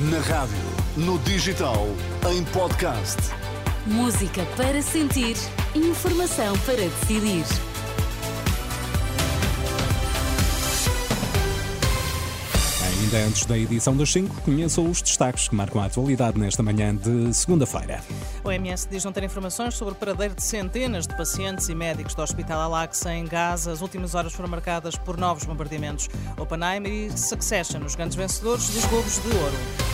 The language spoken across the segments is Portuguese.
Na rádio, no digital, em podcast. Música para sentir, informação para decidir. Ainda antes da edição das 5, conheçam os destaques que marcam a atualidade nesta manhã de segunda-feira. O OMS diz não ter informações sobre o paradeiro de centenas de pacientes e médicos do Hospital Al-Aqsa em Gaza. As últimas horas foram marcadas por novos bombardeamentos. Oppenheimer e Succession, os grandes vencedores dos Globos de Ouro.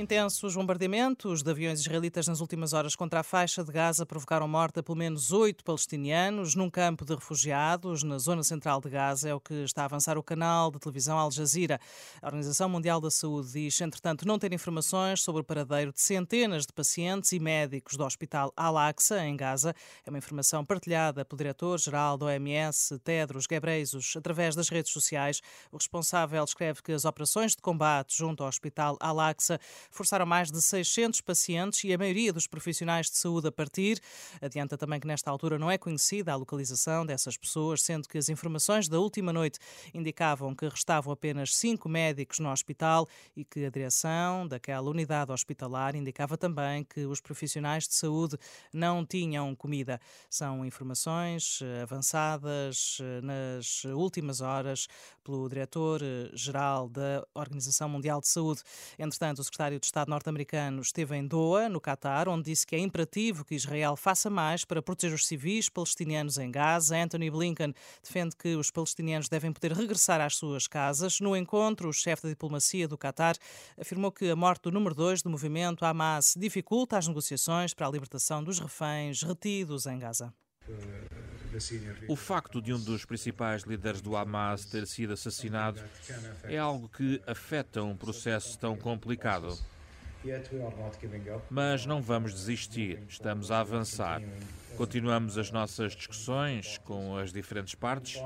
Intensos bombardeamentos de aviões israelitas nas últimas horas contra a faixa de Gaza provocaram morte a pelo menos oito palestinianos num campo de refugiados na zona central de Gaza. É o que está a avançar o canal de televisão Al Jazeera. A Organização Mundial da Saúde diz, entretanto, não ter informações sobre o paradeiro de centenas de pacientes e médicos do Hospital Al-Aqsa, em Gaza. É uma informação partilhada pelo diretor-geral do OMS, Tedros Ghebreyesus, através das redes sociais. O responsável escreve que as operações de combate junto ao Hospital Al-Aqsa forçaram mais de 600 pacientes e a maioria dos profissionais de saúde a partir. Adianta também que nesta altura não é conhecida a localização dessas pessoas, sendo que as informações da última noite indicavam que restavam apenas cinco médicos no hospital e que a direção daquela unidade hospitalar indicava também que os profissionais de saúde não tinham comida. São informações eh, avançadas eh, nas últimas horas pelo diretor-geral da Organização Mundial de Saúde. Entretanto, o secretário secretário de Estado norte-americano esteve em Doha, no Catar, onde disse que é imperativo que Israel faça mais para proteger os civis palestinianos em Gaza. Anthony Blinken defende que os palestinianos devem poder regressar às suas casas. No encontro, o chefe da diplomacia do Catar afirmou que a morte do número 2 do movimento Hamas dificulta as negociações para a libertação dos reféns retidos em Gaza. O facto de um dos principais líderes do Hamas ter sido assassinado é algo que afeta um processo tão complicado. Mas não vamos desistir, estamos a avançar. Continuamos as nossas discussões com as diferentes partes.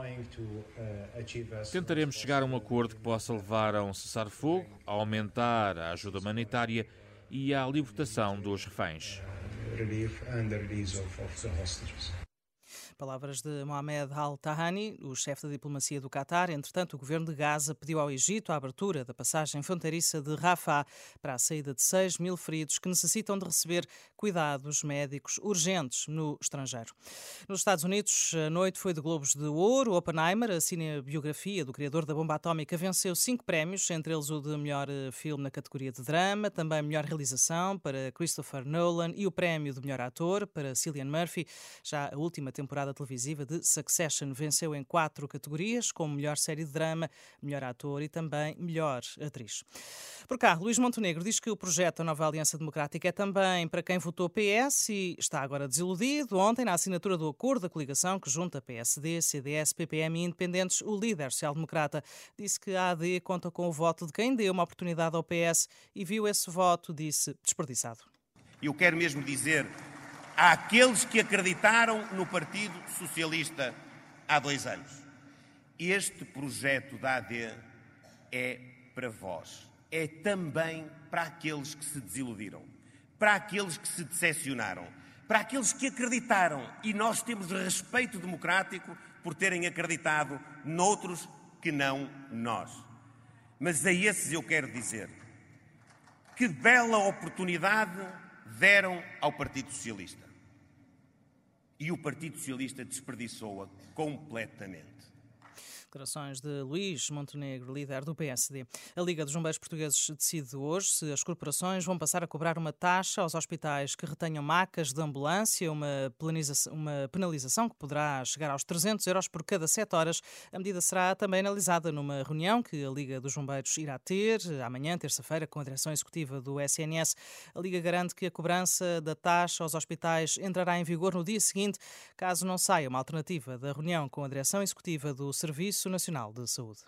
Tentaremos chegar a um acordo que possa levar a um cessar-fogo, a aumentar a ajuda humanitária e à libertação dos reféns. Palavras de Mohamed Al-Tahani, o chefe da diplomacia do Qatar. Entretanto, o governo de Gaza pediu ao Egito a abertura da passagem fronteiriça de Rafah para a saída de 6 mil feridos que necessitam de receber cuidados médicos urgentes no estrangeiro. Nos Estados Unidos, a noite foi de Globos de Ouro. Oppenheimer, a cinebiografia do criador da bomba atómica, venceu cinco prémios, entre eles o de melhor eh, filme na categoria de drama, também melhor realização para Christopher Nolan e o prémio de melhor ator para Cillian Murphy. Já a última temporada temporada televisiva de Succession. Venceu em quatro categorias, como melhor série de drama, melhor ator e também melhor atriz. Por cá, Luís Montenegro diz que o projeto da Nova Aliança Democrática é também para quem votou PS e está agora desiludido. Ontem, na assinatura do acordo da coligação que junta PSD, CDS, PPM e Independentes, o líder social-democrata disse que a AD conta com o voto de quem deu uma oportunidade ao PS e viu esse voto, disse, desperdiçado. Eu quero mesmo dizer àqueles que acreditaram no Partido Socialista há dois anos. Este projeto da AD é para vós. É também para aqueles que se desiludiram, para aqueles que se decepcionaram, para aqueles que acreditaram. E nós temos respeito democrático por terem acreditado noutros que não nós. Mas a esses eu quero dizer: que bela oportunidade deram ao Partido Socialista. E o Partido Socialista desperdiçou-a completamente. Declarações de Luís Montenegro, líder do PSD. A Liga dos Bombeiros Portugueses decide hoje se as corporações vão passar a cobrar uma taxa aos hospitais que retenham macas de ambulância, uma, uma penalização que poderá chegar aos 300 euros por cada 7 horas. A medida será também analisada numa reunião que a Liga dos Bombeiros irá ter amanhã, terça-feira, com a direção executiva do SNS. A Liga garante que a cobrança da taxa aos hospitais entrará em vigor no dia seguinte, caso não saia uma alternativa da reunião com a direção executiva do Serviço Nacional de Saúde.